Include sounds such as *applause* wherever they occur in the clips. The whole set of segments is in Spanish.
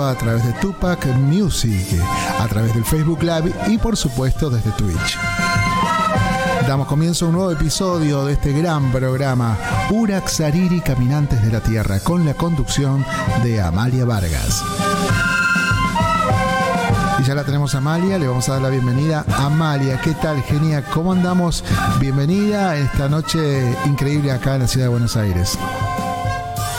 a través de Tupac Music, a través del Facebook Live y por supuesto desde Twitch. Damos comienzo a un nuevo episodio de este gran programa, Uraxariri Caminantes de la Tierra, con la conducción de Amalia Vargas. Y ya la tenemos a Amalia, le vamos a dar la bienvenida. Amalia, ¿qué tal? Genia, ¿cómo andamos? Bienvenida a esta noche increíble acá en la ciudad de Buenos Aires.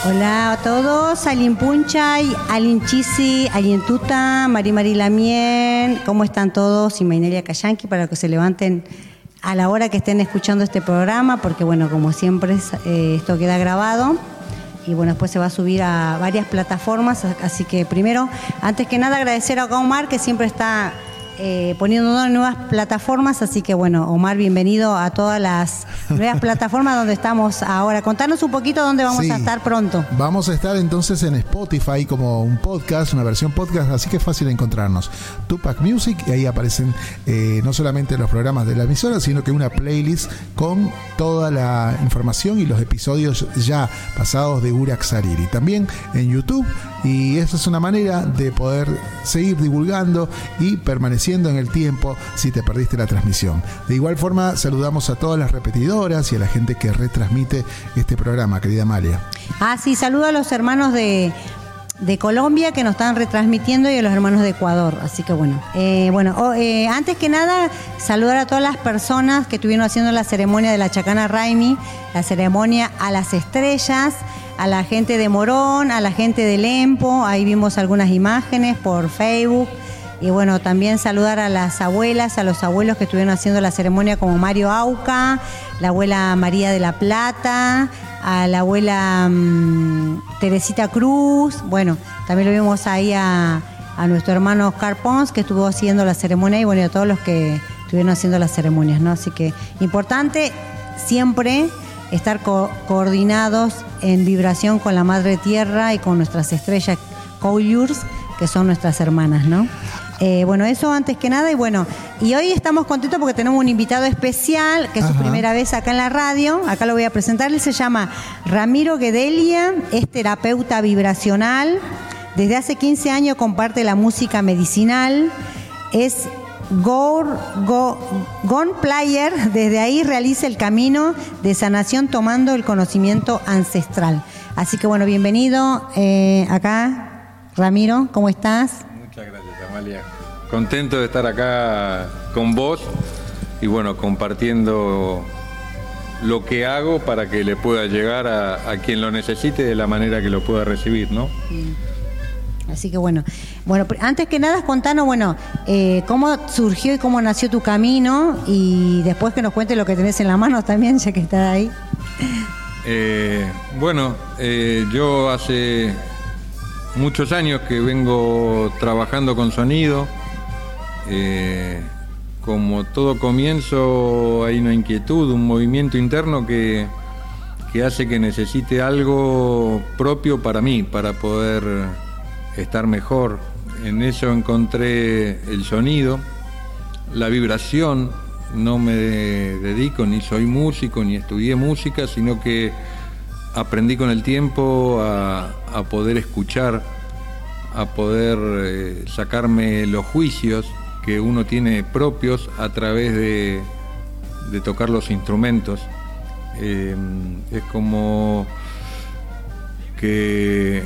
Hola a todos, Alin Punchay, Alin Chisi, Alin Tuta, Mari Mari Lamien, ¿cómo están todos? Y Mainelia Cayanqui para que se levanten a la hora que estén escuchando este programa, porque bueno, como siempre eh, esto queda grabado y bueno, después se va a subir a varias plataformas, así que primero, antes que nada agradecer a Omar que siempre está eh, poniendo nuevas plataformas, así que bueno, Omar, bienvenido a todas las nuevas *laughs* plataformas donde estamos ahora. Contanos un poquito dónde vamos a estar pronto. Vamos a estar entonces en Spotify como un podcast, una versión podcast, así que es fácil encontrarnos. Tupac Music y ahí aparecen eh, no solamente los programas de la emisora, sino que una playlist con toda la información y los episodios ya pasados de Urak Sariri. También en YouTube y esa es una manera de poder seguir divulgando y en el tiempo si te perdiste la transmisión. De igual forma, saludamos a todas las repetidoras y a la gente que retransmite este programa, querida Amalia. Ah, sí, saludo a los hermanos de de Colombia que nos están retransmitiendo y a los hermanos de Ecuador. Así que bueno, eh, bueno, oh, eh, antes que nada, saludar a todas las personas que estuvieron haciendo la ceremonia de la Chacana Raimi, la ceremonia a las estrellas, a la gente de Morón, a la gente de Lempo, ahí vimos algunas imágenes por Facebook. Y bueno, también saludar a las abuelas, a los abuelos que estuvieron haciendo la ceremonia como Mario Auca, la abuela María de la Plata, a la abuela mm, Teresita Cruz, bueno, también lo vimos ahí a, nuestro hermano Oscar Pons que estuvo haciendo la ceremonia y bueno, a todos los que estuvieron haciendo las ceremonias, ¿no? Así que importante siempre estar coordinados en vibración con la Madre Tierra y con nuestras estrellas Coyurs, que son nuestras hermanas, ¿no? Eh, bueno, eso antes que nada y bueno, y hoy estamos contentos porque tenemos un invitado especial, que es su primera vez acá en la radio, acá lo voy a presentar, él se llama Ramiro Guedelia, es terapeuta vibracional, desde hace 15 años comparte la música medicinal, es Go, Gone Player, desde ahí realiza el camino de sanación tomando el conocimiento ancestral. Así que bueno, bienvenido eh, acá, Ramiro, ¿cómo estás? Amalia. Contento de estar acá con vos y bueno, compartiendo lo que hago para que le pueda llegar a, quien lo necesite de la manera que lo pueda recibir, ¿no? Así que bueno, bueno, antes que nada contanos, bueno, eh, cómo surgió y cómo nació tu camino y después que nos cuentes lo que tenés en la mano también, ya que estás ahí. Eh, bueno, eh, yo hace muchos años que vengo trabajando con sonido. como todo comienzo hay una inquietud, un movimiento interno que, que hace que necesite algo propio para mí, para poder estar mejor. En eso encontré el sonido, la vibración. No me dedico, ni soy músico, ni estudié música, sino que aprendí con el tiempo a, poder escuchar, a poder eh, sacarme los juicios que uno tiene propios a través de, tocar los instrumentos. Eh, es como que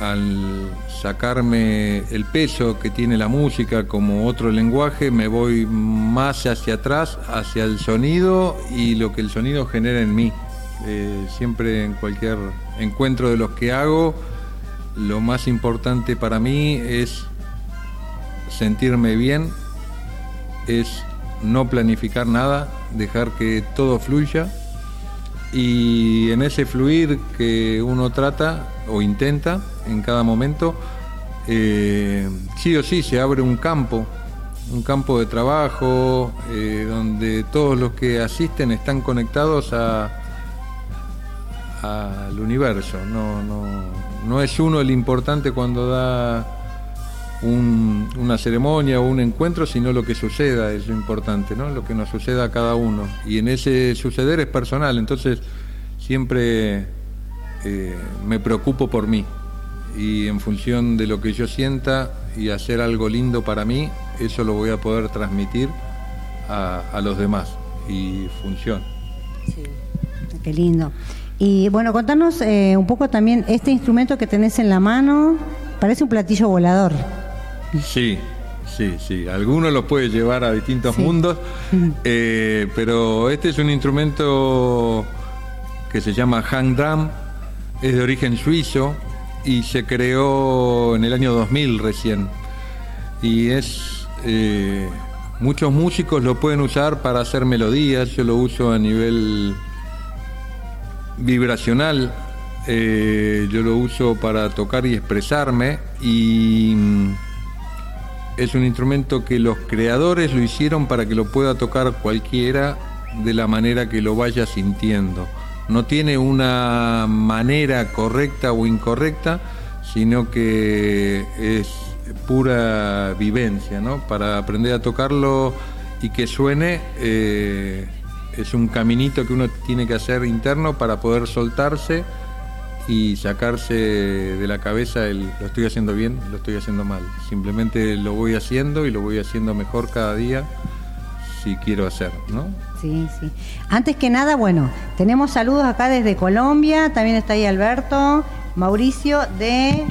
al sacarme el peso que tiene la música como otro lenguaje, me voy más hacia atrás, hacia el sonido y lo que el sonido genera en mí. Eh, siempre en cualquier encuentro de los que hago, lo más importante para mí es sentirme bien, es no planificar nada, dejar que todo fluya. Y en ese fluir que uno trata o intenta en cada momento, eh, sí o sí se abre un campo, un campo de trabajo eh, donde todos los que asisten están conectados a al universo. No, no, no es uno el importante cuando da una ceremonia o un encuentro, sino lo que suceda es lo importante, ¿no? Lo que nos suceda a cada uno. Y en ese suceder es personal, entonces siempre eh, me preocupo por mí, y en función de lo que yo sienta y hacer algo lindo para mí, eso lo voy a poder transmitir a, los demás y funciona. Sí. Qué lindo. Y bueno, contanos eh, un poco también este instrumento que tenés en la mano, parece un platillo volador. Sí, sí, sí. Algunos lo puede llevar a distintos mundos, eh, pero este es un instrumento que se llama hang drum, es de origen suizo y se creó en el año 2000 recién. Y es... Eh, muchos músicos lo pueden usar para hacer melodías, yo lo uso a nivel vibracional, eh, yo lo uso para tocar y expresarme y mm, es un instrumento que los creadores lo hicieron para que lo pueda tocar cualquiera de la manera que lo vaya sintiendo. No tiene una manera correcta o incorrecta, sino que es pura vivencia, ¿no? Para aprender a tocarlo y que suene, eh, es un caminito que uno tiene que hacer interno para poder soltarse y sacarse de la cabeza el lo estoy haciendo bien, lo estoy haciendo mal. Simplemente lo voy haciendo y lo voy haciendo mejor cada día si quiero hacer, ¿no? Sí, sí. Antes que nada, bueno, tenemos saludos acá desde Colombia, también está ahí Alberto, Mauricio de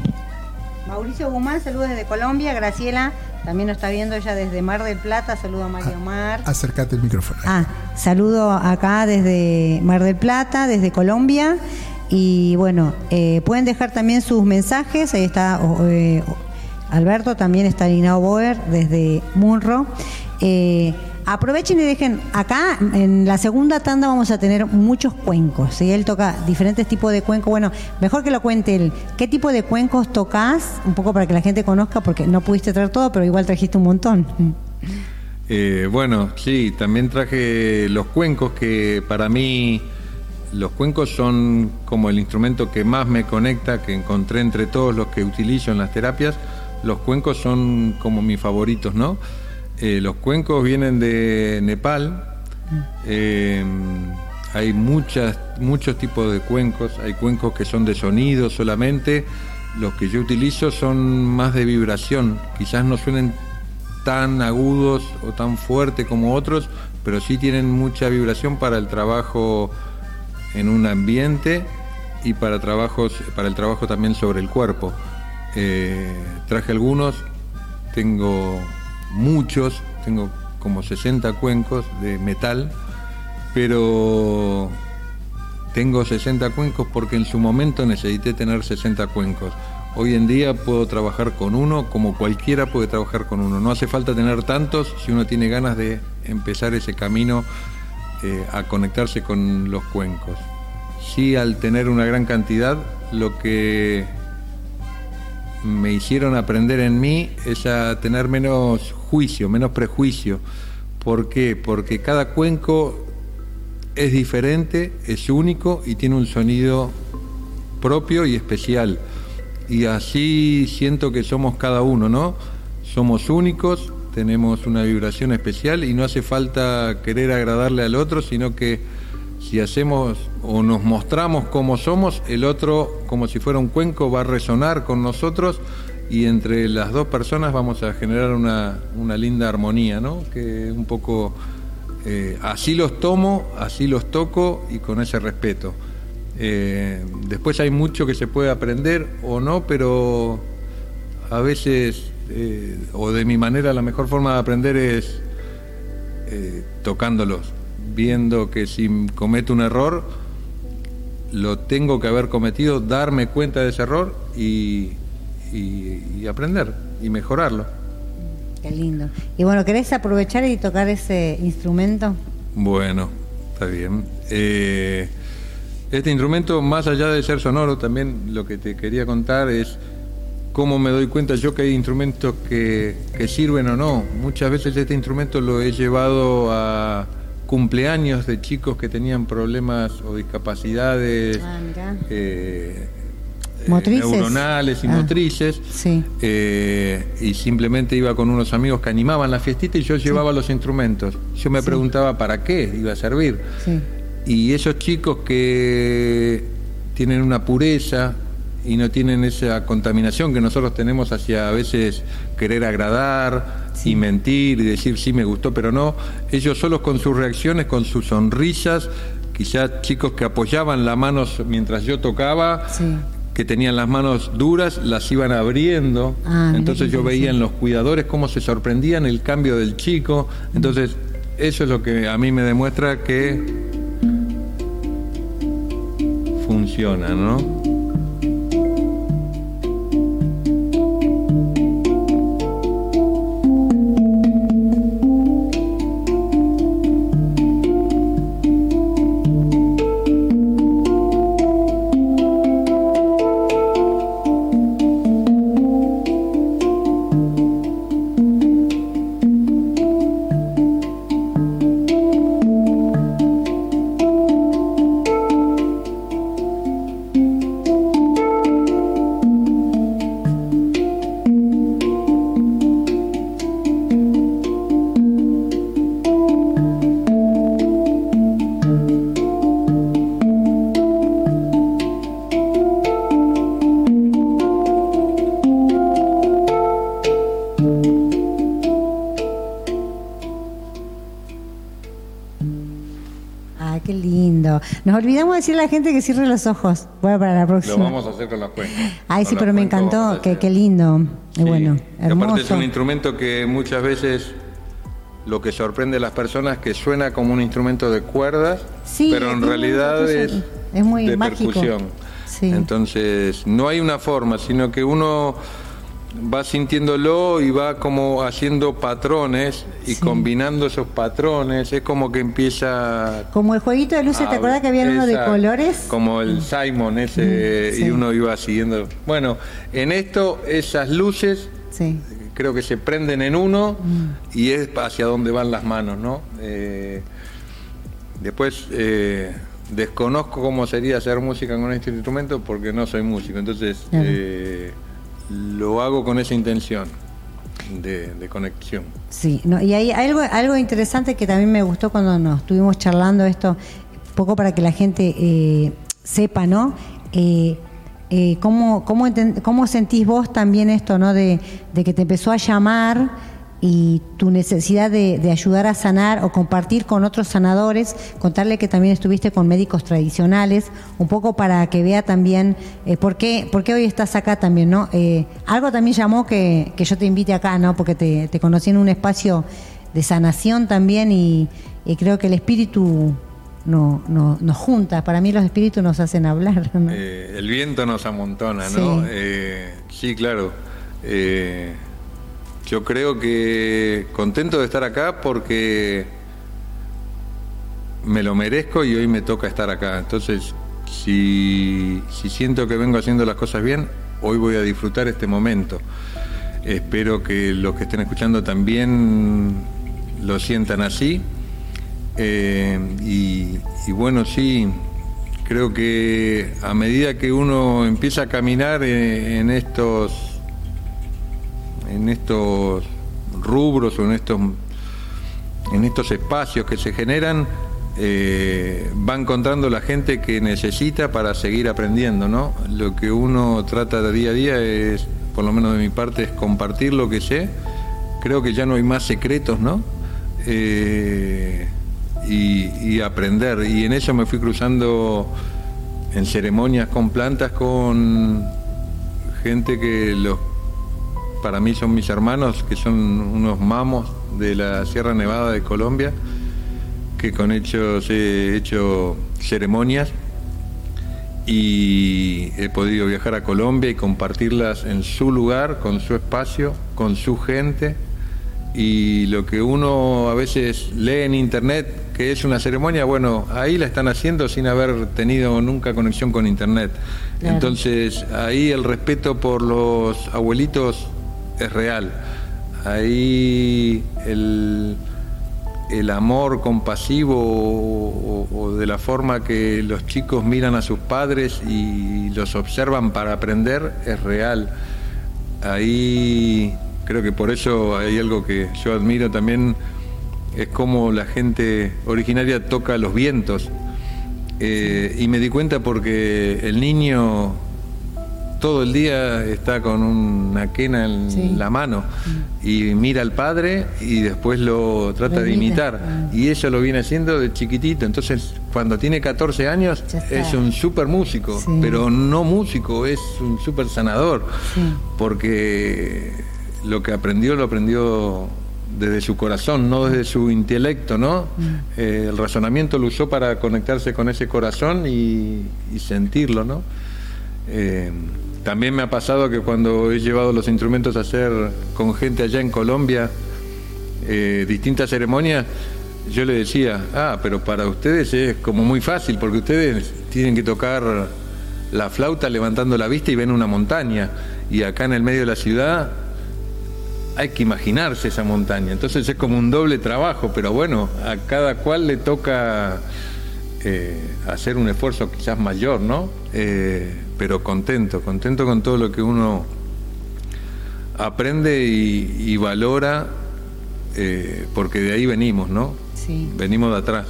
Mauricio Guzmán, saludos desde Colombia, Graciela también nos está viendo ella desde Mar del Plata, saludo a Mario ah, Mar. Acércate el micrófono. Ah, saludo acá desde Mar del Plata, desde Colombia. Y bueno, eh, pueden dejar también sus mensajes. Ahí está eh, Alberto, también está Linao Boer desde Munro. Eh, aprovechen y dejen acá en la segunda tanda vamos a tener muchos cuencos. Si él toca diferentes tipos de cuencos. Bueno, mejor que lo cuente él. ¿Qué tipo de cuencos tocas? Un poco para que la gente conozca, porque no pudiste traer todo, pero igual trajiste un montón. bueno, sí, también traje los cuencos que para mí los cuencos son como el instrumento que más me conecta, que encontré entre todos los que utilizo en las terapias. Los cuencos son como mis favoritos, ¿no? Eh, los cuencos vienen de Nepal. Eh, hay muchas, muchos tipos de cuencos. Hay cuencos que son de sonido solamente. Los que yo utilizo son más de vibración. Quizás no suenen tan agudos o tan fuerte como otros, pero sí tienen mucha vibración para el trabajo en un ambiente y para trabajos para el trabajo también sobre el cuerpo. Eh, traje algunos, tengo muchos, tengo como 60 cuencos de metal, pero tengo 60 cuencos porque en su momento necesité tener 60 cuencos. Hoy en día puedo trabajar con uno como cualquiera puede trabajar con uno. No hace falta tener tantos si uno tiene ganas de empezar ese camino eh, a conectarse con los cuencos. Sí, al tener una gran cantidad, lo que me hicieron aprender en mí es a tener menos juicio, menos prejuicio. ¿Por qué? Porque cada cuenco es diferente, es único y tiene un sonido propio y especial. Y así siento que somos cada uno, ¿no? Somos únicos, tenemos una vibración especial y no hace falta querer agradarle al otro, sino que si hacemos o nos mostramos como somos, el otro, como si fuera un cuenco, va a resonar con nosotros y entre las dos personas vamos a generar una, linda armonía, ¿no? Que un poco eh, así los tomo, así los toco y con ese respeto. Eh, después hay mucho que se puede aprender o no, pero a veces eh, o de mi manera, la mejor forma de aprender es tocándolos, viendo que si cometo un error, lo tengo que haber cometido, darme cuenta de ese error y, aprender y mejorarlo. Qué lindo. Y bueno, ¿querés aprovechar y tocar ese instrumento? Bueno, está bien. Eh, este instrumento, más allá de ser sonoro, también lo que te quería contar es cómo me doy cuenta yo que hay instrumentos que, sirven o no. Muchas veces este instrumento lo he llevado a cumpleaños de chicos que tenían problemas o discapacidades ah, eh, eh, neuronales y ah, motrices eh, y simplemente iba con unos amigos que animaban la fiestita y yo llevaba los instrumentos. Yo me preguntaba para qué iba a servir. Y esos chicos que tienen una pureza, y no tienen esa contaminación que nosotros tenemos hacia a veces querer agradar y mentir y decir sí me gustó, pero no. Ellos solos con sus reacciones, con sus sonrisas, quizás chicos que apoyaban las manos mientras yo tocaba, que tenían las manos duras, las iban abriendo. Ah, Entonces yo veía en los cuidadores cómo se sorprendían el cambio del chico. Entonces eso es lo que a mí me demuestra que funciona, ¿no? Olvidamos de decirle a la gente que cierre los ojos. Bueno, para la próxima. Lo vamos a hacer con la cuenca. Ay, sí, pero me encantó. Qué, qué lindo. Y bueno, hermoso. aparte es un instrumento que muchas veces lo que sorprende a las personas es que suena como un instrumento de cuerdas, pero en realidad es, es muy de mágico. percusión. Entonces, no hay una forma, sino que uno va sintiéndolo y va como haciendo patrones y combinando esos patrones. Es como que empieza. Como el jueguito de luces, ¿te acuerdas que había uno de colores? Como el Simon ese, mm, y uno iba siguiendo. Bueno, en esto, esas luces. Creo que se prenden en uno mm. y es hacia dónde van las manos, ¿no? Eh, después eh, desconozco cómo sería hacer música con este instrumento porque no soy músico, entonces eh, lo hago con esa intención de, conexión. Sí, y hay algo, algo interesante que también me gustó cuando nos estuvimos charlando esto, poco para que la gente eh, sepa, ¿no? Eh, eh, ¿cómo, cómo, cómo, sentís vos también esto, ¿no? De, de que te empezó a llamar y tu necesidad de, ayudar a sanar o compartir con otros sanadores, contarle que también estuviste con médicos tradicionales, un poco para que vea también eh, por, qué, por qué hoy estás acá también, ¿no? Eh, algo también llamó que, que, yo te invite acá, ¿no? Porque te, te, conocí en un espacio de sanación también y, creo que el espíritu no, no, nos junta. Para mí los espíritus nos hacen hablar. Eh, el viento nos amontona, ¿no? Sí, claro. Yo creo que contento de estar acá porque me lo merezco y hoy me toca estar acá. Entonces, si, siento que vengo haciendo las cosas bien, hoy voy a disfrutar este momento. Espero que los que estén escuchando también lo sientan así. Eh, y, bueno, sí, creo que a medida que uno empieza a caminar en estos en estos rubros o en estos, en estos espacios que se generan, eh, va encontrando la gente que necesita para seguir aprendiendo, ¿no? Lo que uno trata de día a día es, por lo menos de mi parte, es compartir lo que sé. Creo que ya no hay más secretos, ¿no? Eh, y, aprender. Y en eso me fui cruzando en ceremonias con plantas con gente que los para mí son mis hermanos, que son unos mamos de la Sierra Nevada de Colombia, que con ellos he hecho ceremonias y he podido viajar a Colombia y compartirlas en su lugar, con su espacio, con su gente. Y lo que uno a veces lee en internet, que es una ceremonia, bueno, ahí la están haciendo sin haber tenido nunca conexión con internet. Entonces ahí el respeto por los abuelitos es real. Ahí el, amor compasivo o, de la forma que los chicos miran a sus padres y los observan para aprender es real. Ahí creo que por eso hay algo que yo admiro también, es como la gente originaria toca los vientos. Eh, y me di cuenta porque el niño todo el día está con una quena en la mano y mira al padre y después lo trata de imitar. Ah. Y eso lo viene haciendo de chiquitito. Entonces, cuando tiene 14 años, es un súper músico, pero no músico, es un súper sanador. Porque lo que aprendió, lo aprendió desde su corazón, no desde su intelecto, ¿no? Mm. Eh, el razonamiento lo usó para conectarse con ese corazón y, sentirlo, ¿no? Eh, también me ha pasado que cuando he llevado los instrumentos a hacer con gente allá en Colombia, eh, distintas ceremonias, yo le decía, ah, pero para ustedes es como muy fácil, porque ustedes tienen que tocar la flauta levantando la vista y ven una montaña, y acá en el medio de la ciudad hay que imaginarse esa montaña. Entonces es como un doble trabajo, pero bueno, a cada cual le toca eh, hacer un esfuerzo quizás mayor, ¿no? Eh, pero contento, contento con todo lo que uno aprende y, valora, eh, porque de ahí venimos, ¿no? Sí. Venimos de atrás.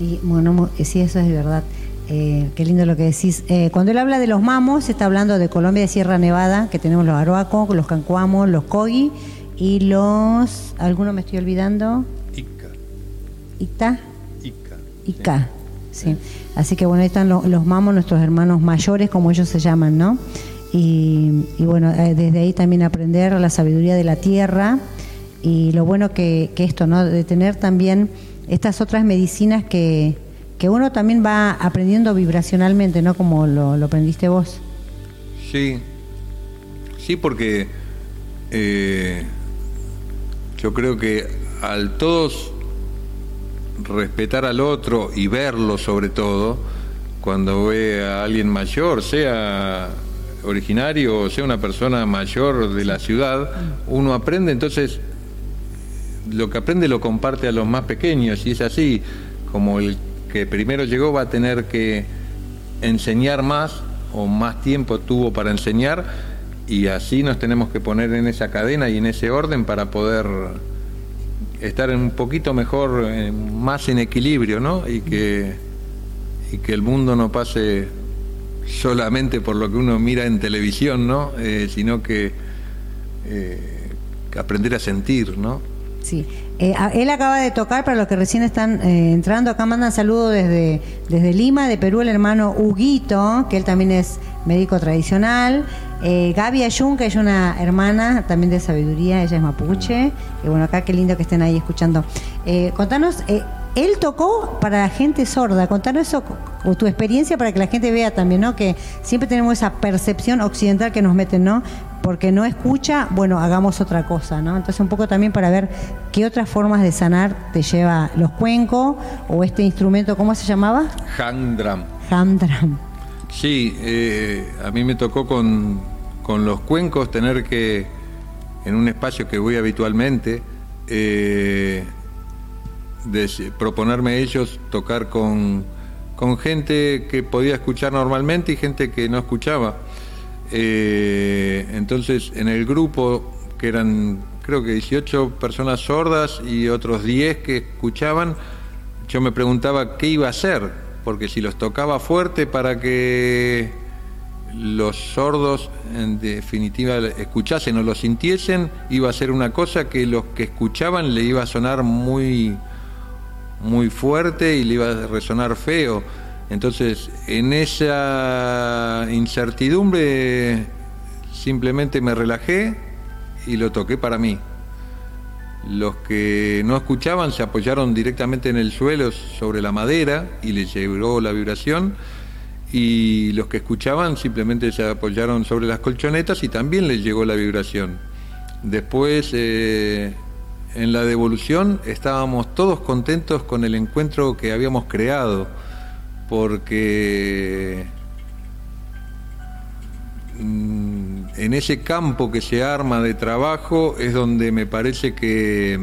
Y bueno, sí, eso es verdad. qué lindo lo que decís. cuando él habla de los mamos, está hablando de Colombia, de Sierra Nevada, que tenemos los aroacos, los cancuamos, los cogi y los. ¿Alguno me estoy olvidando? Ica. ¿Ita? Ica. Ica, sí. Así que bueno, ahí están los, mamos, nuestros hermanos mayores, como ellos se llaman, ¿no? Y, bueno, eh, desde ahí también aprender la sabiduría de la tierra y lo bueno que, esto, ¿no? De tener también estas otras medicinas que, que uno también va aprendiendo vibracionalmente, ¿no? Como lo, lo aprendiste vos. Sí, sí, porque eh, yo creo que al todos respetar al otro y verlo sobre todo, cuando ve a alguien mayor, sea originario o sea una persona mayor de la ciudad, uno aprende, entonces lo que aprende lo comparte a los más pequeños y es así, como el que primero llegó va a tener que enseñar más o más tiempo tuvo para enseñar, y así nos tenemos que poner en esa cadena y en ese orden para poder estar un poquito mejor, eh, más en equilibrio, ¿no? Y que, y que el mundo no pase solamente por lo que uno mira en televisión, ¿no? Eh, sino que, eh, aprender a sentir, ¿no? Sí. Él acaba de tocar, para los que recién están entrando, acá mandan saludos desde, desde Lima, de Perú, el hermano Huguito, que él también es médico tradicional. Eh, Gaby Ayun, que es una hermana también de sabiduría, ella es mapuche. Y bueno, acá qué lindo que estén ahí escuchando. Eh, contanos, eh, él tocó para la gente sorda. Contanos eso, o tu experiencia para que la gente vea también, ¿no? Que siempre tenemos esa percepción occidental que nos meten, ¿no? Porque no escucha, bueno, hagamos otra cosa, ¿no? Entonces un poco también para ver qué otras formas de sanar te lleva los cuencos o este instrumento, ¿cómo se llamaba? Handram. Handram. Sí, a mí me tocó con, con los cuencos tener que, en un espacio que voy habitualmente, eh, proponerme ellos tocar con, gente que podía escuchar normalmente y gente que no escuchaba. Eh, entonces, en el grupo, que eran creo que 18 personas sordas y otros 10 que escuchaban, yo me preguntaba qué iba a hacer, porque si los tocaba fuerte para que los sordos en definitiva escuchasen o lo sintiesen, iba a ser una cosa que los que escuchaban le iba a sonar muy, muy fuerte y le iba a resonar feo. Entonces, en esa incertidumbre simplemente me relajé y lo toqué para mí. Los que no escuchaban se apoyaron directamente en el suelo sobre la madera y les llegó la vibración y los que escuchaban simplemente se apoyaron sobre las colchonetas y también les llegó la vibración. Después, eh, en la devolución, estábamos todos contentos con el encuentro que habíamos creado, porque mm, en ese campo que se arma de trabajo es donde me parece que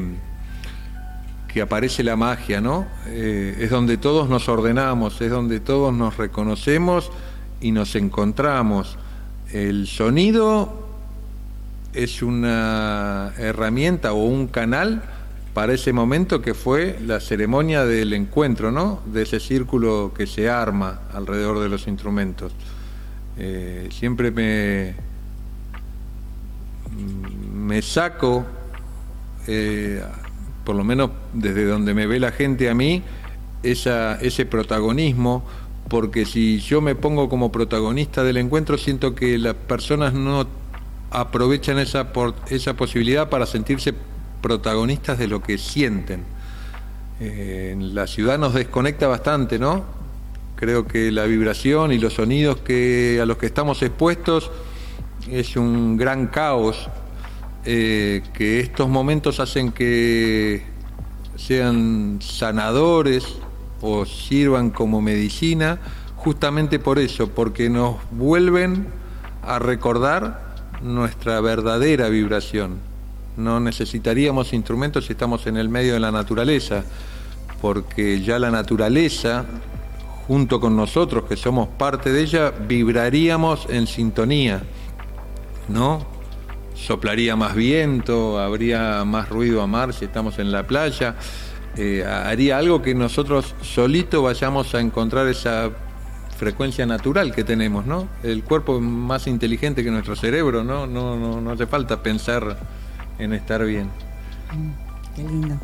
que aparece la magia, ¿no? Eh, es donde todos nos ordenamos, es donde todos nos reconocemos y nos encontramos. El sonido es una herramienta o un canal para ese momento que fue la ceremonia del encuentro, ¿no? De ese círculo que se arma alrededor de los instrumentos. Eh, siempre me, me saco, eh, por lo menos desde donde me ve la gente a mí, esa, ese protagonismo, porque si yo me pongo como protagonista del encuentro, siento que las personas no aprovechan esa, esa posibilidad para sentirse protagonistas de lo que sienten. Eh, la ciudad nos desconecta bastante, ¿no? Creo que la vibración y los sonidos que, a los que estamos expuestos es un gran caos, eh, que estos momentos hacen que sean sanadores o sirvan como medicina, justamente por eso, porque nos vuelven a recordar nuestra verdadera vibración. No necesitaríamos instrumentos si estamos en el medio de la naturaleza, porque ya la naturaleza, junto con nosotros que somos parte de ella, vibraríamos en sintonía, ¿no? Soplaría más viento, habría más ruido a mar si estamos en la playa, eh, haría algo que nosotros solitos vayamos a encontrar esa frecuencia natural que tenemos, ¿no? El cuerpo es más inteligente que nuestro cerebro, ¿no? No, no, no hace falta pensar en estar bien. Qué lindo,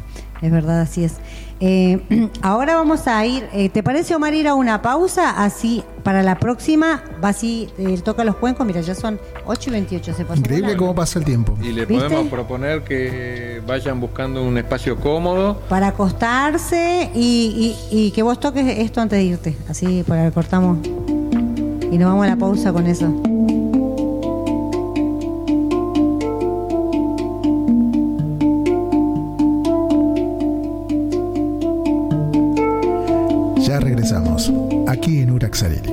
es verdad, así es. Eh, *clears throat* ahora vamos a ir, eh, ¿te parece Omar ir a una pausa? Así para la próxima va así, eh, toca los cuencos, mira, ya son 8 y 28, se pasó. Increíble cómo pasa el tiempo. Y le podemos proponer que vayan buscando un espacio cómodo. Para acostarse y, y, que vos toques esto antes de irte, así para cortamos y nos vamos a la pausa con eso. Aquí en Uraxareli.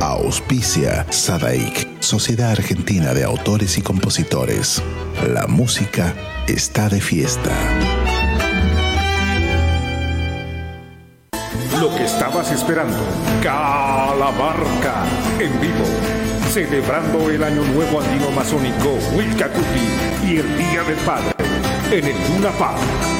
Auspicia Sadaik, Sociedad Argentina de Autores y Compositores. La música está de fiesta. Lo que estabas esperando, Calabarca, en vivo, celebrando el Año Nuevo Andino Masónico Wilcacuti y el Día del Padre en el Luna Park.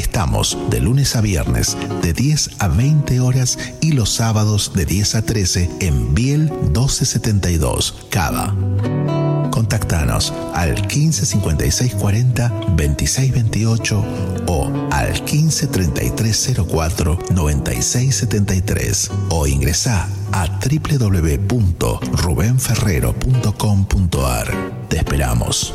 Estamos de lunes a viernes de 10 a 20 horas y los sábados de 10 a 13 en Biel 1272, Cava. Contactanos al 15 56 40 26 28 o al 15 33 04 96 73 o ingresa a www.rubenferrero.com.ar. Te esperamos.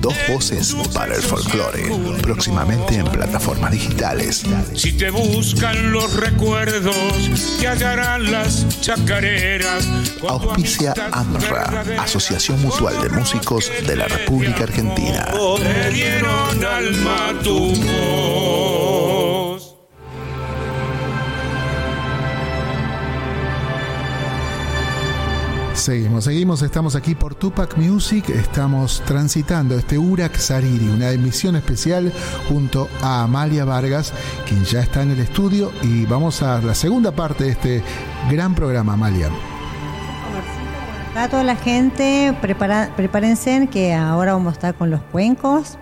dos voces para el folclore, próximamente en plataformas digitales. Si te buscan los recuerdos, te hallarán las chacareras. Auspicia AMRA, Asociación Mutual de Músicos de la República Argentina alma tu Seguimos, seguimos, estamos aquí por Tupac Music, estamos transitando este Urak Sariri, una emisión especial junto a Amalia Vargas, quien ya está en el estudio y vamos a la segunda parte de este gran programa, Amalia. A toda la gente, prepara- prepárense que ahora vamos a estar con los cuencos.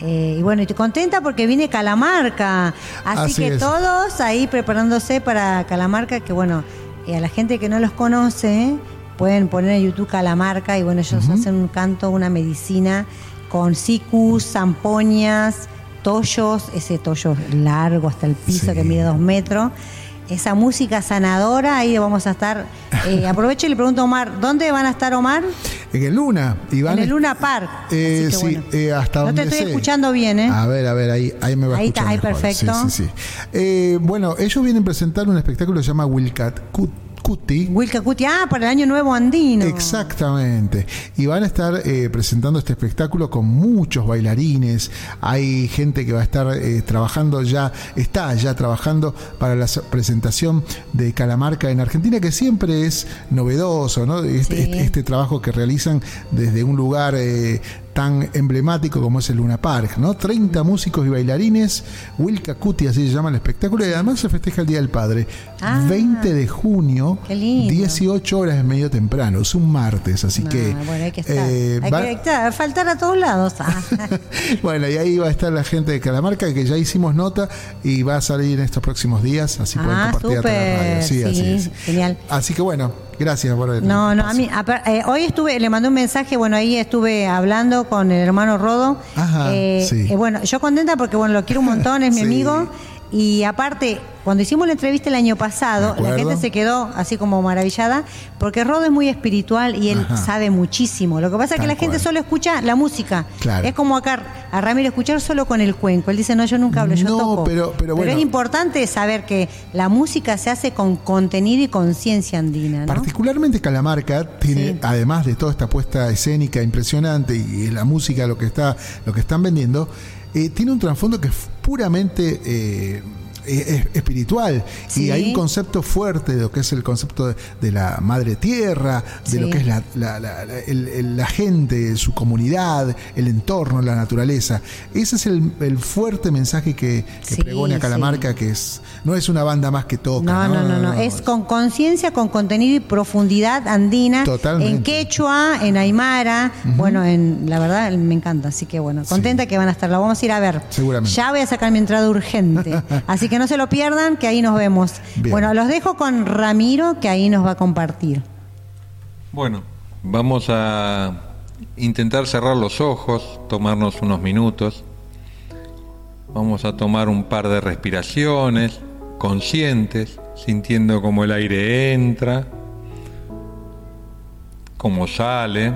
Eh, y bueno, estoy contenta porque viene Calamarca. Así, Así que es. todos ahí preparándose para Calamarca, que bueno, eh, a la gente que no los conoce, pueden poner en YouTube Calamarca y bueno, ellos hacen un canto, una medicina con sicus, zampoñas, tollos, ese tollo largo hasta el piso Sí. que mide dos metros. Esa música sanadora, ahí vamos a estar. eh, *laughs* aprovecho y le pregunto a Omar, ¿dónde van a estar Omar? En el Luna, Iván. en el Luna Park. Eh, sí, bueno. eh, hasta No donde te estoy sé. escuchando bien, ¿eh? A ver, a ver, ahí, ahí me va a Ahí está, escuchar ahí mejor. perfecto. Sí, sí, sí. Eh, bueno, ellos vienen a presentar un espectáculo que se llama Wilcat Cut- Cuti. Wilca Cuti, ah, para el año nuevo andino. Exactamente. Y van a estar eh, presentando este espectáculo con muchos bailarines. Hay gente que va a estar eh, trabajando ya, está ya trabajando para la presentación de Calamarca en Argentina, que siempre es novedoso, ¿no? Este, Sí. este- este trabajo que realizan desde un lugar eh, tan emblemático como es el Luna Park, ¿no? 30 músicos y bailarines, Wilca Cuti, así se llama el espectáculo, y además se festeja el Día del Padre. Ah. 20 de junio, Qué lindo. 18 horas es medio temprano, es un martes, así que... bueno, hay que estar. eh, hay va- que estar, faltar a todos lados. Ah. *laughs* bueno, y ahí va a estar la gente de Calamarca, que ya hicimos nota y va a salir en estos próximos días, así pueden Ah, compartir a través de la radio. súper, Sí, así sí, es. genial. Así que bueno, gracias por el No, no, a mí, apar- eh, hoy estuve, le mandé un mensaje, bueno, ahí estuve hablando con el hermano Rodo. Ajá, Eh, sí. eh, bueno, yo contenta porque, bueno, lo quiero un montón, es mi Sí. amigo. Y aparte, cuando hicimos la entrevista el año pasado, la gente se quedó así como maravillada, porque Rodo es muy espiritual y él Ajá. sabe muchísimo. Lo que pasa es que la gente cual. solo escucha la música. Claro. Es como acá a Ramiro escuchar solo con el cuenco. Él dice, no, yo nunca hablo, yo No, toco. pero- pero bueno. es importante saber que la música se hace con contenido y conciencia andina, ¿no? Particularmente Calamarca tiene, Sí. además de toda esta puesta escénica impresionante y la música, lo que está, lo que están vendiendo, eh, tiene un trasfondo que es puramente eh, eh, es- espiritual Sí. y hay un concepto fuerte de lo que es el concepto de, de la madre tierra, de Sí. lo que es la, la- la- la- el- el- la gente, su comunidad, el entorno, la naturaleza. Ese es el, el fuerte mensaje que, que Sí, pregona. Calamarca, que es no es una banda más que toca. No, no, no, no. Es con conciencia, con contenido y profundidad andina. Totalmente. En quechua, en aymara. Bueno, en la verdad me encanta. Así que bueno, contenta que van a estar. La vamos a ir a ver. Seguramente. Ya voy a sacar mi entrada urgente. *laughs* Así que no se lo pierdan, que ahí nos vemos. Bien. Bueno, los dejo con Ramiro, que ahí nos va a compartir. Bueno, vamos a intentar cerrar los ojos, tomarnos unos minutos. Vamos a tomar un par de respiraciones conscientes, sintiendo cómo el aire entra, cómo sale.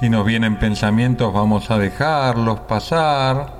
Si nos vienen pensamientos, vamos a dejarlos pasar.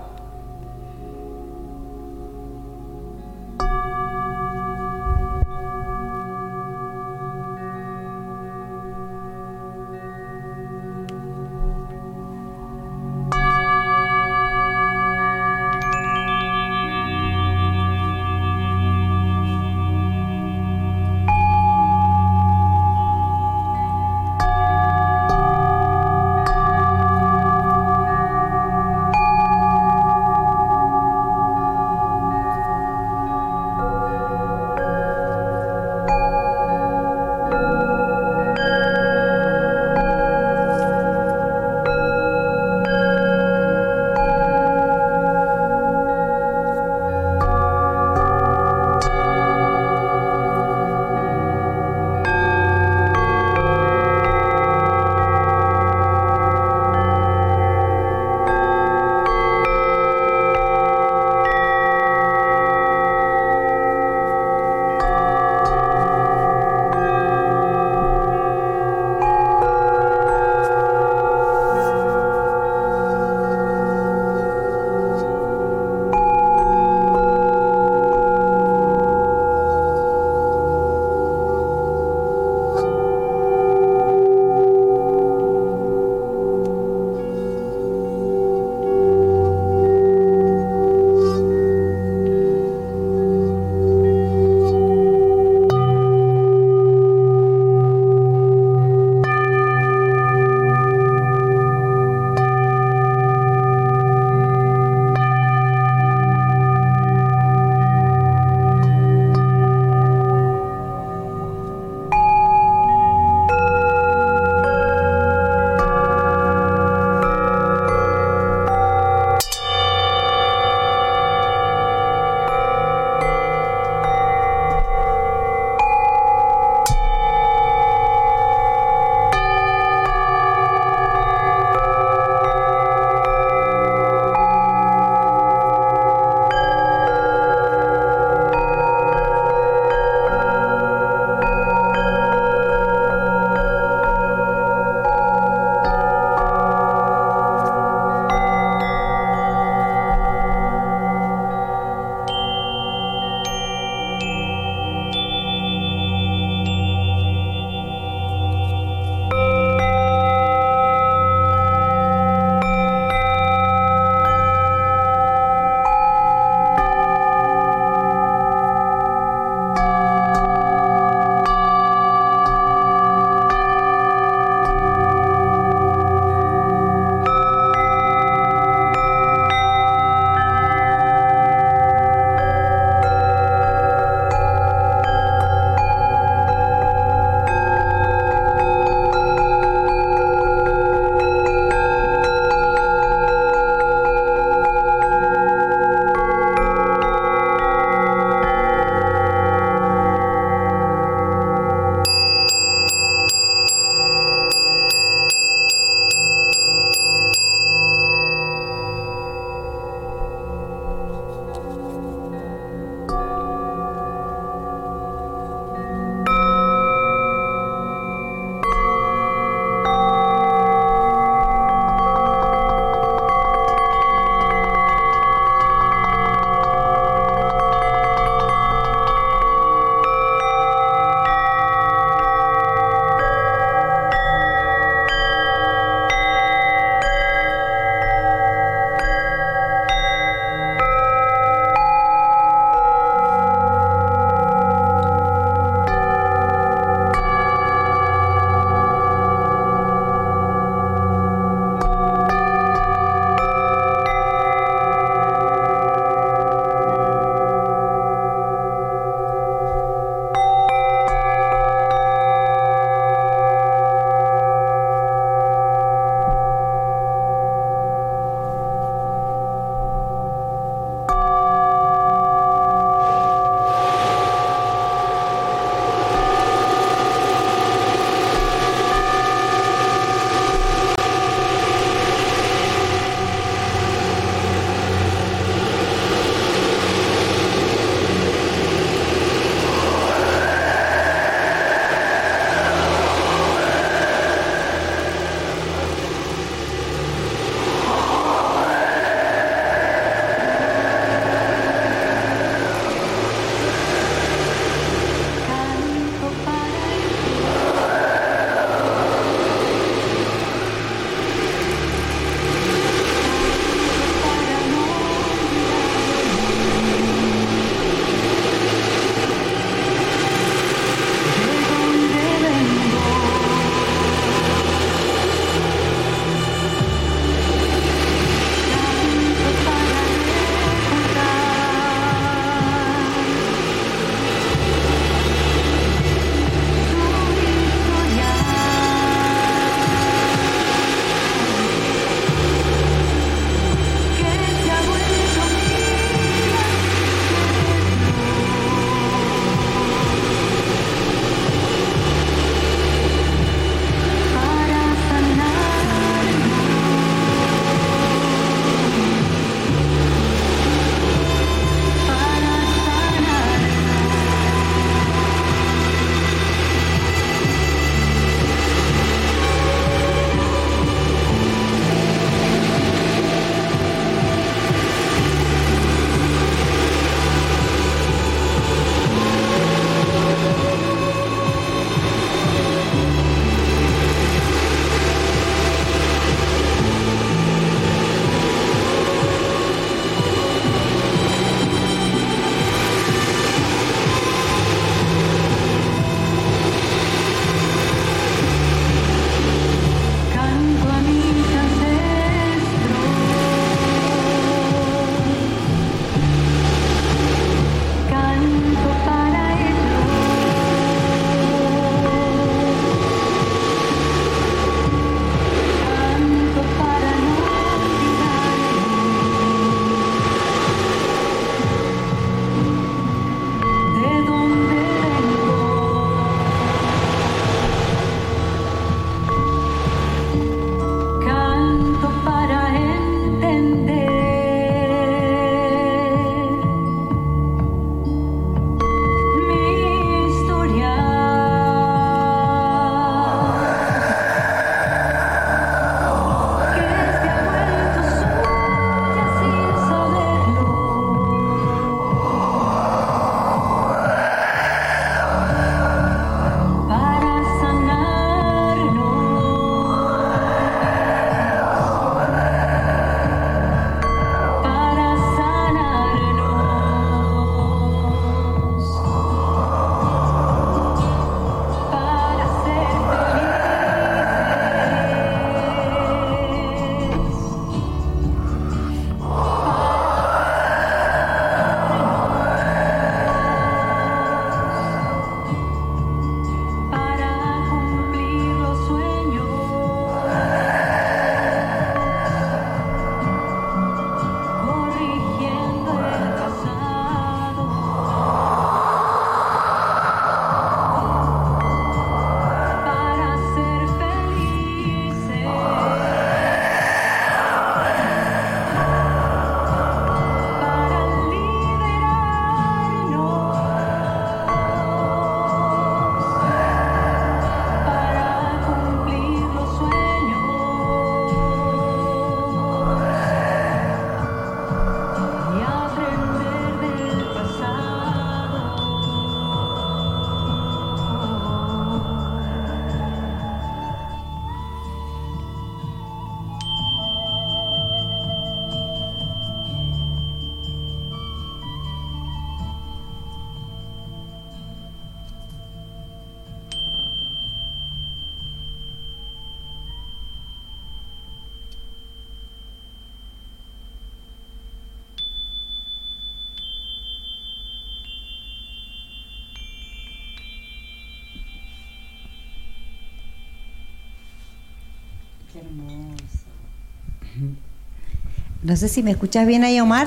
No sé si me escuchás bien ahí, Omar.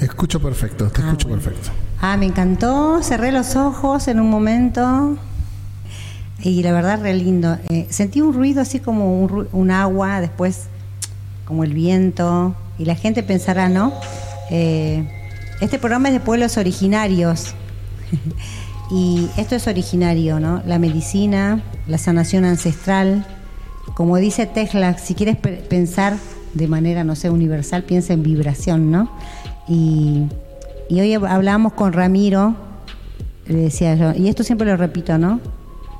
Escucho perfecto, te Ah, escucho bueno. perfecto. Ah, me encantó. Cerré los ojos en un momento. Y la verdad, re lindo. Eh, sentí un ruido así como un agua, después como el viento. Y la gente pensará, ¿no? Eh, este programa es de pueblos originarios. *laughs* y esto es originario, ¿no? La medicina, la sanación ancestral. Como dice Tesla, si quieres pe- pensar de manera, no sé, universal, piensa en vibración, ¿no? Y, y hoy hablábamos con Ramiro, le decía yo, y esto siempre lo repito, ¿no?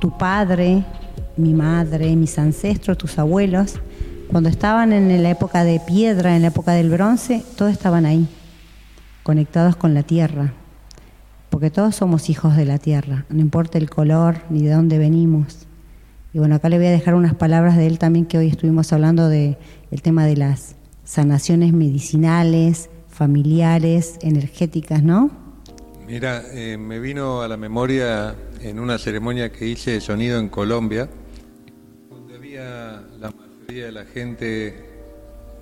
Tu padre, mi madre, mis ancestros, tus abuelos, cuando estaban en la época de piedra, en la época del bronce, todos estaban ahí, conectados con la tierra, porque todos somos hijos de la tierra, no importa el color ni de dónde venimos. Y bueno, acá le voy a dejar unas palabras de él también que hoy estuvimos hablando de el tema de las sanaciones medicinales, familiares, energéticas, ¿no? Mira, eh, me vino a la memoria en una ceremonia que hice de sonido en Colombia, donde había la mayoría de la gente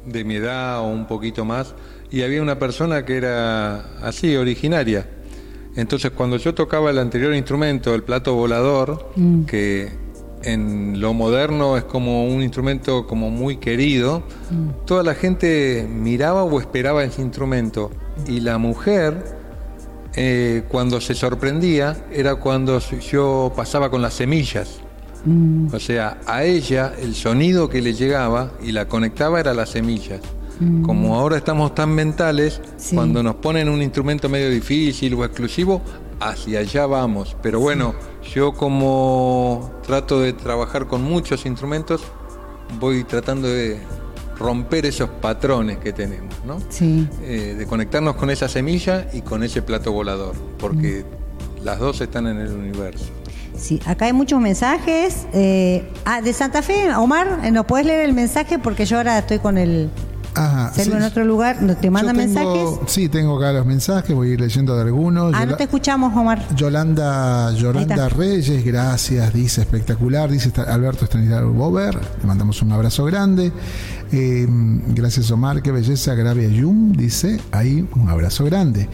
de mi edad o un poquito más, y había una persona que era así, originaria. Entonces, cuando yo tocaba el anterior instrumento, el plato volador, que en lo moderno es como un instrumento como muy querido, toda la gente miraba o esperaba ese instrumento. Y la mujer, eh, cuando se sorprendía, era cuando yo pasaba con las semillas. O sea, a ella el sonido que le llegaba y la conectaba era las semillas. Como ahora estamos tan mentales, Sí. cuando nos ponen un instrumento medio difícil o exclusivo, hacia allá vamos. Pero bueno, yo como trato de trabajar con muchos instrumentos, voy tratando de romper esos patrones que tenemos, ¿no? Sí. Eh, de conectarnos con esa semilla y con ese plato volador, porque las dos están en el universo. Sí, acá hay muchos mensajes. Eh, ah, de Santa Fe, Omar, eh, ¿no puedes leer el mensaje? Porque yo ahora estoy con el Ajá. sí. en otro lugar. ¿No ¿Te tengo- mensajes? Sí, tengo acá los mensajes, voy a ir leyendo de algunos. Ah, Yola- no te escuchamos, Omar. Yolanda, Yolanda. Reyes, gracias, dice espectacular, dice Alberto Estanislao Bober, le mandamos un abrazo grande. Eh, gracias Omar, qué belleza, Gravia Yum, dice ahí un abrazo grande.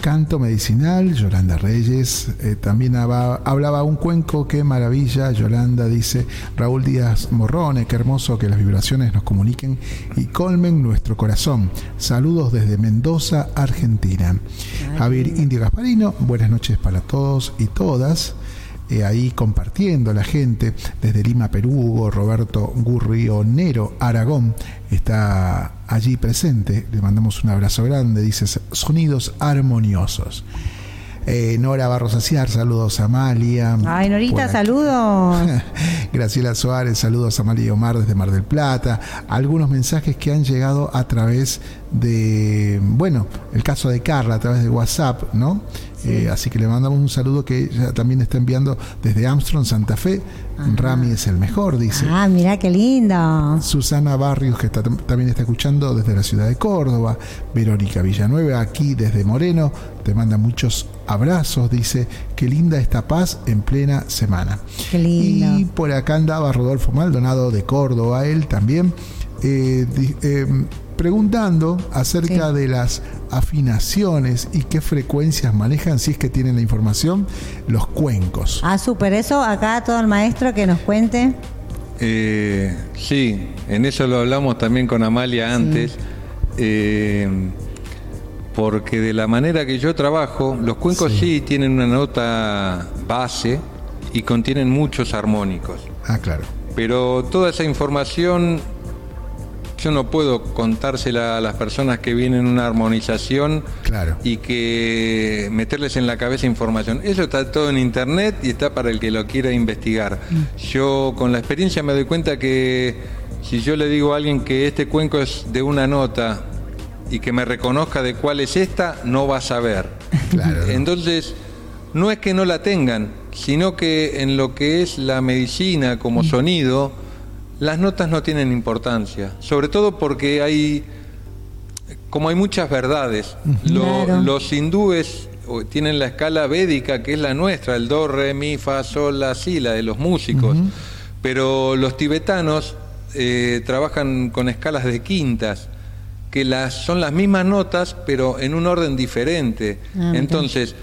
Canto medicinal, Yolanda Reyes, eh, también hablaba un cuenco, qué maravilla, Yolanda dice, Raúl Díaz Morrone, qué hermoso que las vibraciones nos comuniquen y colmen nuestro corazón. Saludos desde Mendoza, Argentina. Javier Indio Gasparino, buenas noches para todos y todas. Eh, ahí compartiendo la gente desde Lima, Perú, Roberto Gurrionero, Aragón, está allí presente. Le mandamos un abrazo grande, dice sonidos armoniosos. Eh, Nora Barros Aciar, saludos a Amalia. Ay, Norita, saludos. *laughs* Graciela Suárez, saludos a Amalia y Omar desde Mar del Plata. Algunos mensajes que han llegado a través de, bueno, el caso de Carla a través de WhatsApp, ¿no? Eh, así que le mandamos un saludo que ella también está enviando desde Armstrong, Santa Fe. Rami es el mejor, dice. Ah, mirá qué lindo. Susana Barrios, que está- también está escuchando desde la ciudad de Córdoba. Verónica Villanueva, aquí desde Moreno, te manda muchos abrazos. Dice, qué linda esta paz en plena semana. Qué lindo. Y por acá andaba Rodolfo Maldonado de Córdoba, él también, eh, eh, preguntando acerca Sí. de las afinaciones y qué frecuencias manejan, si es que tienen la información, los cuencos. Ah, súper. Eso acá todo el maestro que nos cuente. Eh, sí, en eso lo hablamos también con Amalia antes, eh, porque de la manera que yo trabajo, los cuencos sí. tienen una nota base y contienen muchos armónicos, Ah, claro. pero toda esa información yo no puedo contársela a las personas que vienen una armonización Claro. y que meterles en la cabeza información. Eso está todo en internet y está para el que lo quiera investigar. Yo con la experiencia me doy cuenta que si yo le digo a alguien que este cuenco es de una nota y que me reconozca de cuál es esta, no va a saber. *laughs* Claro. Entonces, no es que no la tengan, sino que en lo que es la medicina como sonido, las notas no tienen importancia. Sobre todo porque hay, como hay muchas verdades, lo- los hindúes tienen la escala védica que es la nuestra, el do, re, mi, fa, sol, la, si, la de los músicos. Pero los tibetanos eh, trabajan con escalas de quintas, que las, son las mismas notas, pero en un orden diferente. Ah. Entonces,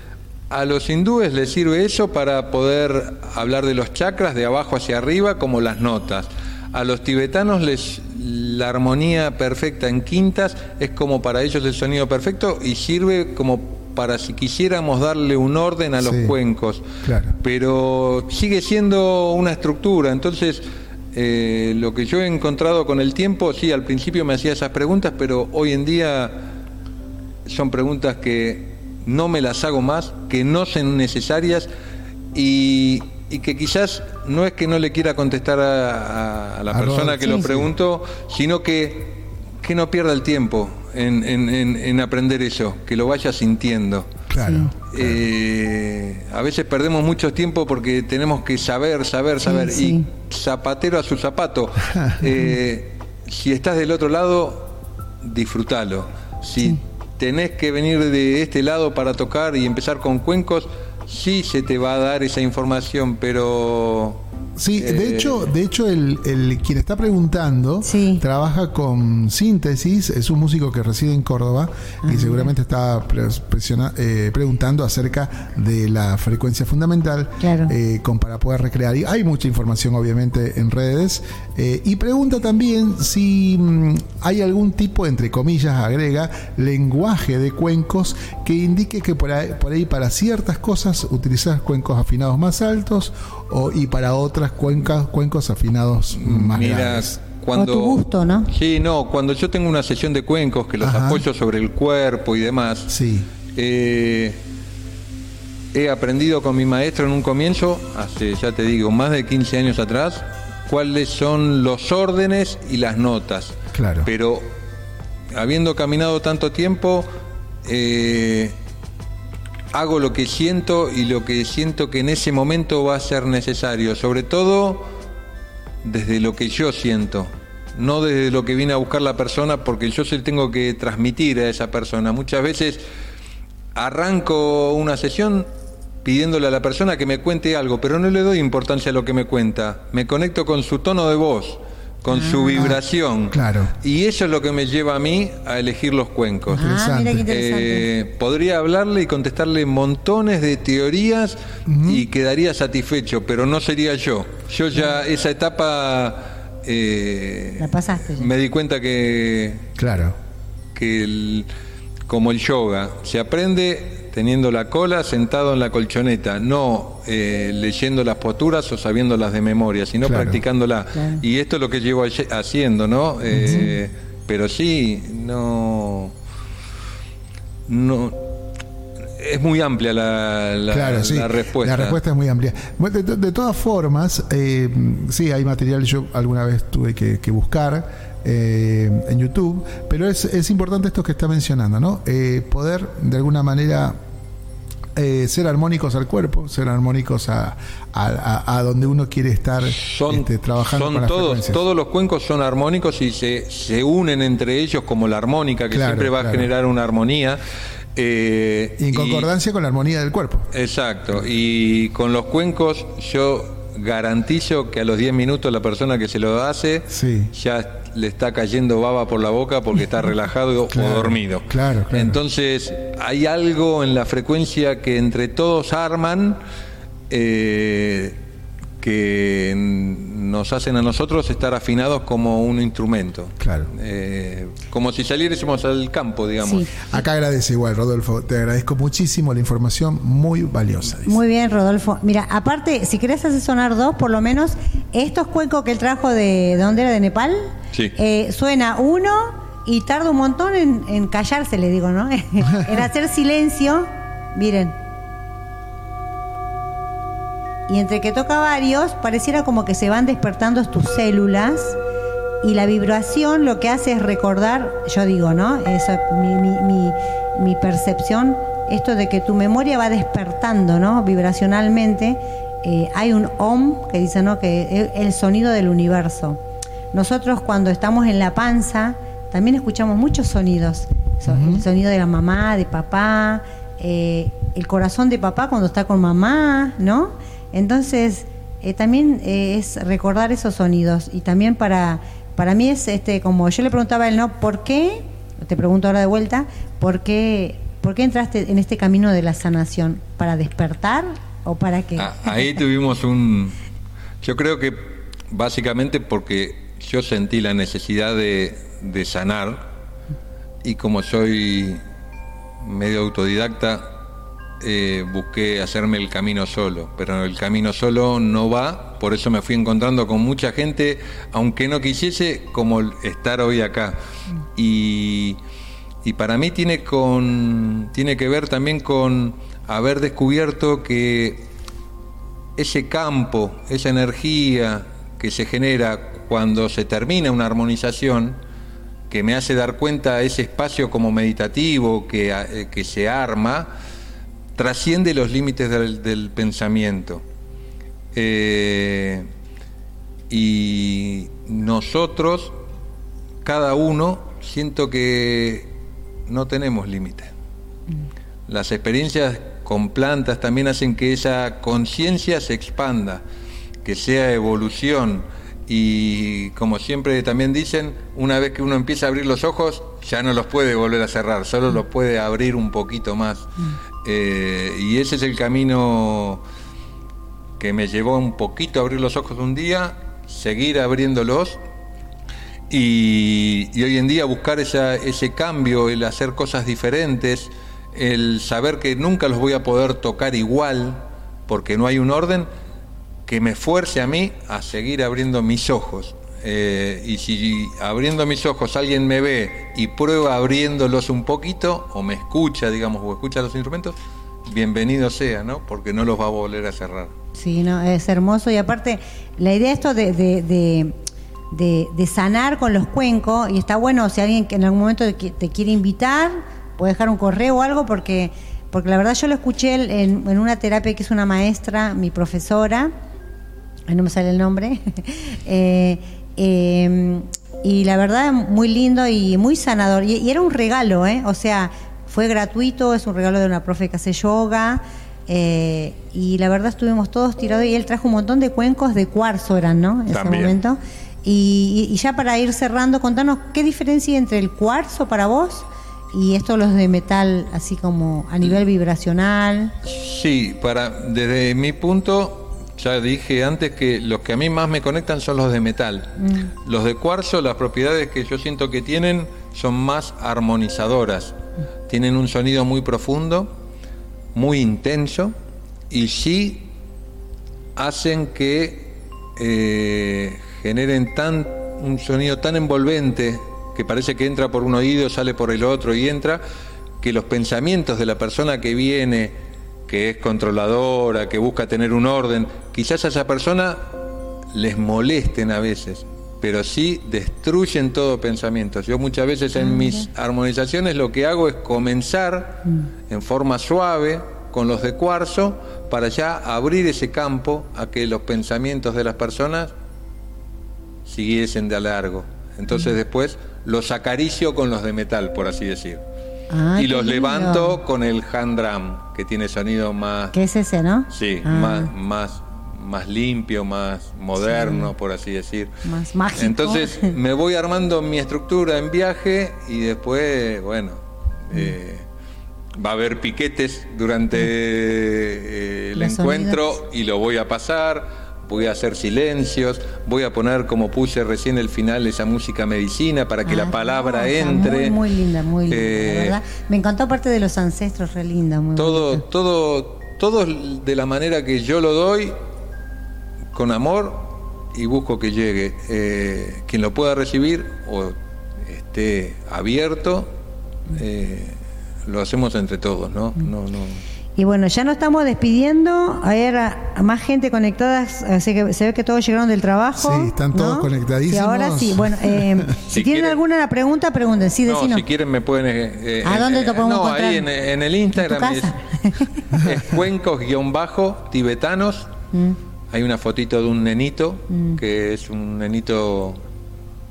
a los hindúes les sirve eso para poder hablar de los chakras de abajo hacia arriba como las notas. A los tibetanos les la armonía perfecta en quintas es como para ellos el sonido perfecto y sirve como para si quisiéramos darle un orden a los Sí, cuencos. claro. Pero sigue siendo una estructura, entonces eh, lo que yo he encontrado con el tiempo, sí, al principio me hacía esas preguntas, pero hoy en día son preguntas que no me las hago más, que no son necesarias y, y que quizás no es que no le quiera contestar a, a la A persona que sí, lo sí. preguntó, sino que, que no pierda el tiempo en, en- en- en aprender eso, que lo vaya sintiendo. Claro. Eh, a veces perdemos mucho tiempo porque tenemos que saber, saber, saber. sí. Y zapatero a su zapato. *laughs* Eh, si estás del otro lado, disfrútalo. Si tenés que venir de este lado para tocar y empezar con cuencos, sí se te va a dar esa información, pero... Sí, de eh, hecho, de hecho el, el- quien está preguntando Sí. trabaja con síntesis, es un músico que reside en Córdoba y seguramente está pre- presiona- eh, preguntando acerca de la frecuencia fundamental Claro. eh, con, para poder recrear. Y hay mucha información obviamente en redes. Eh, y pregunta también si mm, hay algún tipo, entre comillas, agrega, lenguaje de cuencos que indique que por ahí, por ahí para ciertas cosas utilizar cuencos afinados más altos o, y para otras cuencas, cuencos afinados más Mira, graves. cuando... O tu gusto, ¿no? Sí, no, cuando yo tengo una sesión de cuencos que los Ajá. apoyo sobre el cuerpo y demás, Sí, Eh, he aprendido con mi maestro en un comienzo, hace ya te digo, más de 15 años atrás, cuáles son los órdenes y las notas. Claro. Pero habiendo caminado tanto tiempo, eh, hago lo que siento y lo que siento que en ese momento va a ser necesario, sobre todo desde lo que yo siento, no desde lo que viene a buscar la persona, porque yo se lo tengo que transmitir a esa persona. Muchas veces arranco una sesión pidiéndole a la persona que me cuente algo, pero no le doy importancia a lo que me cuenta. Me conecto con su tono de voz, con su vibración. claro. Y eso es lo que me lleva a mí a elegir los cuencos. Ah, mira qué Interesante. Eh, podría hablarle y contestarle montones de teorías y quedaría satisfecho, pero no sería yo. Yo ya esa etapa eh, La pasaste ya. me di cuenta que, claro. que el- como el yoga se aprende teniendo la cola sentado en la colchoneta, no eh, leyendo las posturas o sabiéndolas de memoria, sino Claro. practicándola. Claro. Y esto es lo que llevo haciendo, ¿no? Eh, Pero sí, no, no, es muy amplia la, la- claro, sí. la respuesta. La respuesta es muy amplia. Bueno, De, de todas formas, eh, sí, hay material yo alguna vez tuve que, que buscar eh, en YouTube, pero es, es importante esto que está mencionando, ¿no? Eh, poder de alguna manera eh, ser armónicos al cuerpo, ser armónicos a, a- donde uno quiere estar son, este, trabajando son con las todos, todos los cuencos son armónicos y se, se unen entre ellos como la armónica, que Claro, siempre va claro. a generar una armonía. eh, Y en y- concordancia con la armonía del cuerpo. Exacto, y con los cuencos yo garantizo que a los 10 minutos la persona que se lo hace Sí. ya le está cayendo baba por la boca porque está *laughs* relajado Claro, o dormido. claro, claro. Entonces hay algo en la frecuencia que entre todos arman eh, que nos hacen a nosotros estar afinados como un instrumento. Claro. Eh, como si saliésemos al campo, digamos. Sí. Acá agradece igual, Rodolfo. Te agradezco muchísimo la información muy valiosa. dice. Muy bien, Rodolfo. Mira, aparte, si querés hacer sonar dos, por lo menos, estos cuencos que él trajo de, ¿de dónde era? ¿De Nepal? Sí. Eh, suena uno y tarda un montón en, en callarse, le digo, ¿no? *laughs* en hacer silencio. Miren. Y entre que toca varios, pareciera como que se van despertando tus células y la vibración lo que hace es recordar, yo digo, ¿no? Esa, mi, mi, mi, mi percepción, esto de que tu memoria va despertando, ¿no? Vibracionalmente. Eh, hay un OM que dice, ¿no? Que es el sonido del universo. Nosotros cuando estamos en la panza, también escuchamos muchos sonidos. So- El sonido de la mamá, de papá, eh, el corazón de papá cuando está con mamá, ¿no? Entonces, eh, también eh, es recordar esos sonidos y también para, para mí es este como yo le preguntaba a él, ¿no? ¿Por qué? Te pregunto ahora de vuelta, ¿por qué, ¿por qué entraste en este camino de la sanación? ¿Para despertar o para qué? Ah, ahí tuvimos un... Yo creo que básicamente porque yo sentí la necesidad de, de sanar y como soy medio autodidacta, eh, busqué hacerme el camino solo, pero el camino solo no va, por eso me fui encontrando con mucha gente, aunque no quisiese, como estar hoy acá. Y, y para mí tiene, con, tiene que ver también con haber descubierto que ese campo, esa energía que se genera cuando se termina una armonización, que me hace dar cuenta ese espacio como meditativo que, eh, que se arma, trasciende los límites del, del pensamiento. Eh, y nosotros, cada uno, siento que no tenemos límites. Las experiencias con plantas también hacen que esa conciencia se expanda, que sea evolución y como siempre también dicen, una vez que uno empieza a abrir los ojos, ya no los puede volver a cerrar, solo los puede abrir un poquito más. Eh, y ese es el camino que me llevó un poquito a abrir los ojos un día, seguir abriéndolos y, hoy en día buscar ese cambio, el hacer cosas diferentes, el saber que nunca los voy a poder tocar igual porque no hay un orden que me fuerce a mí a seguir abriendo mis ojos. Eh, y si abriendo mis ojos alguien me ve y prueba abriéndolos un poquito, o me escucha, digamos, o escucha los instrumentos, bienvenido sea, ¿no? Porque no los va a volver a cerrar. Sí, no, es hermoso. Y aparte, la idea esto de, de, de, sanar con los cuencos, y está bueno si alguien que en algún momento te qui- te quiere invitar, puede dejar un correo o algo, porque, porque la verdad yo lo escuché en, en una terapia que es una maestra, mi profesora, no me sale el nombre. *laughs* Eh, eh, y la verdad, muy lindo y muy sanador. Y, y era un regalo, ¿eh? O sea, fue gratuito, es un regalo de una profe que hace yoga. eh, y la verdad estuvimos todos tirados y él trajo un montón de cuencos de cuarzo, eran, ¿no? En ese momento. Y, y- y ya para ir cerrando, contanos qué diferencia hay entre el cuarzo para vos y estos los de metal, así como a nivel vibracional. Sí, para, desde mi punto, ya dije antes que los que a mí más me conectan son los de metal. Los de cuarzo, las propiedades que yo siento que tienen son más armonizadoras. Tienen un sonido muy profundo, muy intenso y sí hacen que eh, generen tan, un sonido tan envolvente que parece que entra por un oído, sale por el otro y entra, que los pensamientos de la persona que viene, que es controladora, que busca tener un orden, quizás a esa persona les molesten a veces, pero sí destruyen todo pensamiento. Yo muchas veces en mis armonizaciones lo que hago es comenzar en forma suave con los de cuarzo para ya abrir ese campo a que los pensamientos de las personas siguiesen de a largo. Entonces después los acaricio con los de metal, por así decir. Ah, y los lindo. levanto con el hand drum, que tiene sonido más, ¿Qué es ese, no? sí, Ah. más, más, más limpio, más moderno, por así decir. Más mágico. Entonces *laughs* me voy armando mi estructura en viaje y después, bueno, eh, va a haber piquetes durante eh, el Los encuentro sonidos. y lo voy a pasar. Voy a hacer silencios, voy a poner como puse recién el final esa música medicina para que Ah, la palabra entre. Muy, muy linda, muy linda, Eh, la verdad. Me encantó parte de los ancestros, re linda, muy todo, todo, todo de la manera que yo lo doy, con amor y busco que llegue. Eh, quien lo pueda recibir o esté abierto, eh, lo hacemos entre todos, ¿no? No, no. Y bueno, ya nos estamos despidiendo. Hay más gente conectada, así que se ve que todos llegaron del trabajo. Sí, están todos ¿no? conectadísimos. Y ahora sí, bueno, eh, *laughs* si, Si tienen quieren- alguna pregunta, pregunten. Sí, No, si quieren me pueden... eh, ¿A dónde te eh, podemos No, encontrar? ahí en, en el Instagram ¿En tu es, casa? es cuencos-tibetanos. Mm. Hay una fotito de un nenito, que es un nenito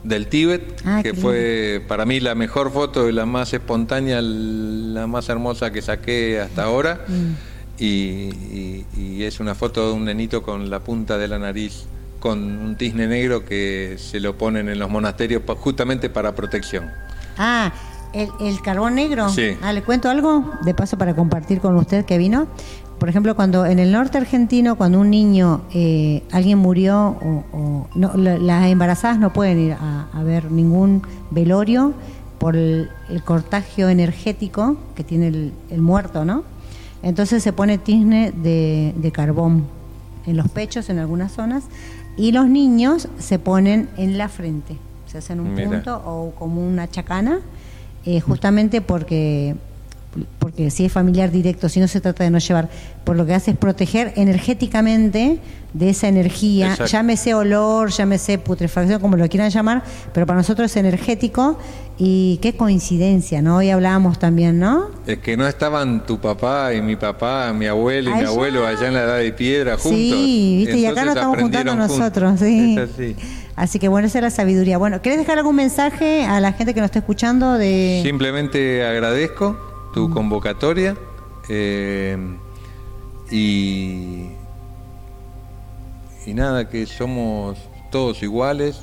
del Tíbet, Ah, que fue para mí la mejor foto y la más espontánea, la más hermosa que saqué hasta ahora. Mm. y, y- y es una foto de un nenito con la punta de la nariz con un tizne negro que se lo ponen en los monasterios pa- justamente para protección. Ah, el, el carbón negro. Sí. Ah, le cuento algo de paso para compartir con usted que vino. Por ejemplo, cuando en el norte argentino, cuando un niño, eh, alguien murió, o, o- no, la- las embarazadas no pueden ir a, a ver ningún velorio por el, el cortagio energético que tiene el, el muerto, ¿no? Entonces se pone tizne de, de carbón en los pechos en algunas zonas y los niños se ponen en la frente, se hacen un Mira. punto o como una chacana, eh, justamente porque porque si es familiar directo, si no se trata de no llevar, por lo que hace es proteger energéticamente de esa energía, Exacto. llámese olor, llámese putrefacción, como lo quieran llamar, pero para nosotros es energético y qué coincidencia, ¿no? Hoy hablábamos también, ¿no? Es que no estaban tu papá y mi papá, mi abuelo y mi abuelo allá en la edad de piedra juntos. Sí, viste, y acá nos estamos juntando nosotros, sí. Es así. Así que bueno, esa es la sabiduría. Bueno, ¿querés dejar algún mensaje a la gente que nos está escuchando de Simplemente agradezco tu convocatoria eh, y, y nada, que somos todos iguales,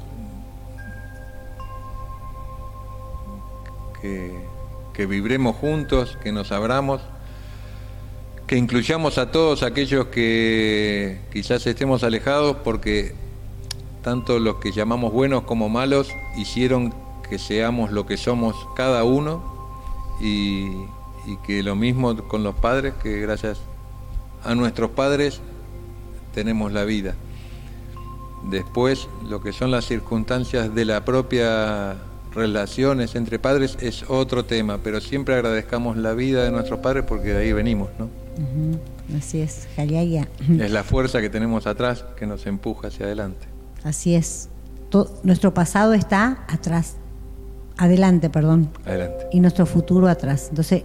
que, que vibremos juntos, que nos abramos, que incluyamos a todos aquellos que quizás estemos alejados porque tanto los que llamamos buenos como malos hicieron que seamos lo que somos cada uno y, y que lo mismo con los padres, que gracias a nuestros padres tenemos la vida. Después, lo que son las circunstancias de la propia relaciones entre padres es otro tema, pero siempre agradezcamos la vida de nuestros padres porque de ahí venimos, ¿no? Así es, Jaliaya. Es la fuerza que tenemos atrás que nos empuja hacia adelante. Así es. Nuestro pasado está atrás, adelante, perdón, Adelante. y nuestro futuro atrás. Entonces,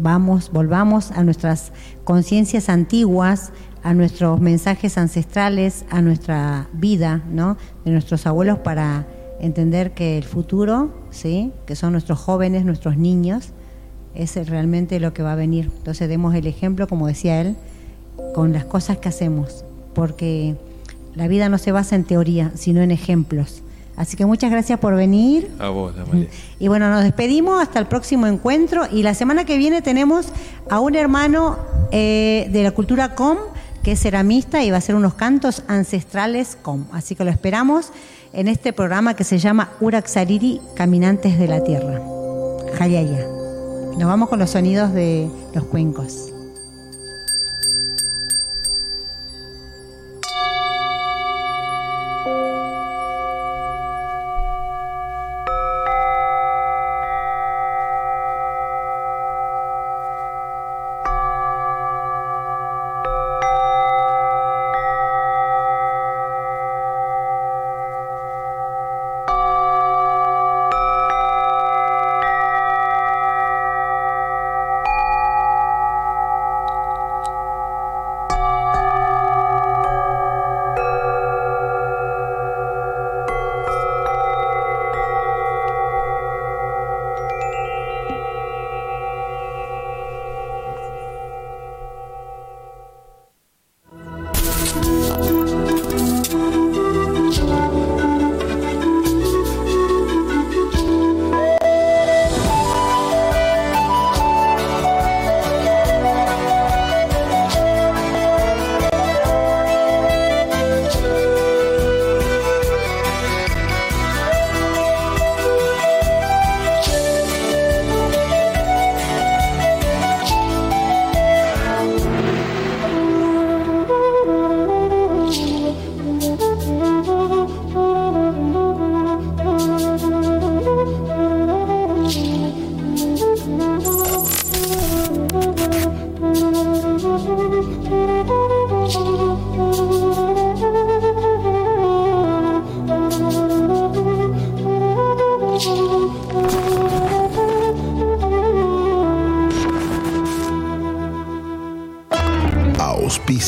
vamos, volvamos a nuestras conciencias antiguas, a nuestros mensajes ancestrales, a nuestra vida, ¿no? De nuestros abuelos para entender que el futuro, ¿sí? Que son nuestros jóvenes, nuestros niños, es realmente lo que va a venir. Entonces, demos el ejemplo, como decía él, con las cosas que hacemos, porque la vida no se basa en teoría, sino en ejemplos. Así que muchas gracias por venir. A vos, Amalia. Y bueno, nos despedimos hasta el próximo encuentro. Y la semana que viene tenemos a un hermano eh, de la cultura com, que es ceramista y va a hacer unos cantos ancestrales com. Así que lo esperamos en este programa que se llama Uraxariri, Caminantes de la Tierra. Jayaya. Nos vamos con los sonidos de los cuencos.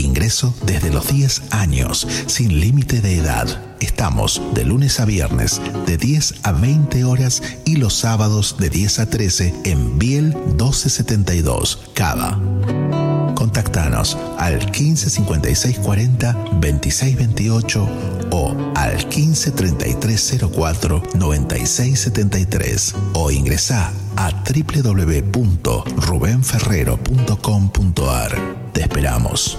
Ingreso desde los 10 años, sin límite de edad. Estamos de lunes a viernes de 10 a 20 horas y los sábados de 10 a 13 en Biel 1272, Cava. Contactanos al 15 56 40 26 28 o al 15 33 04 96 73 o ingresa a www.rubenferrero.com.ar. Te esperamos.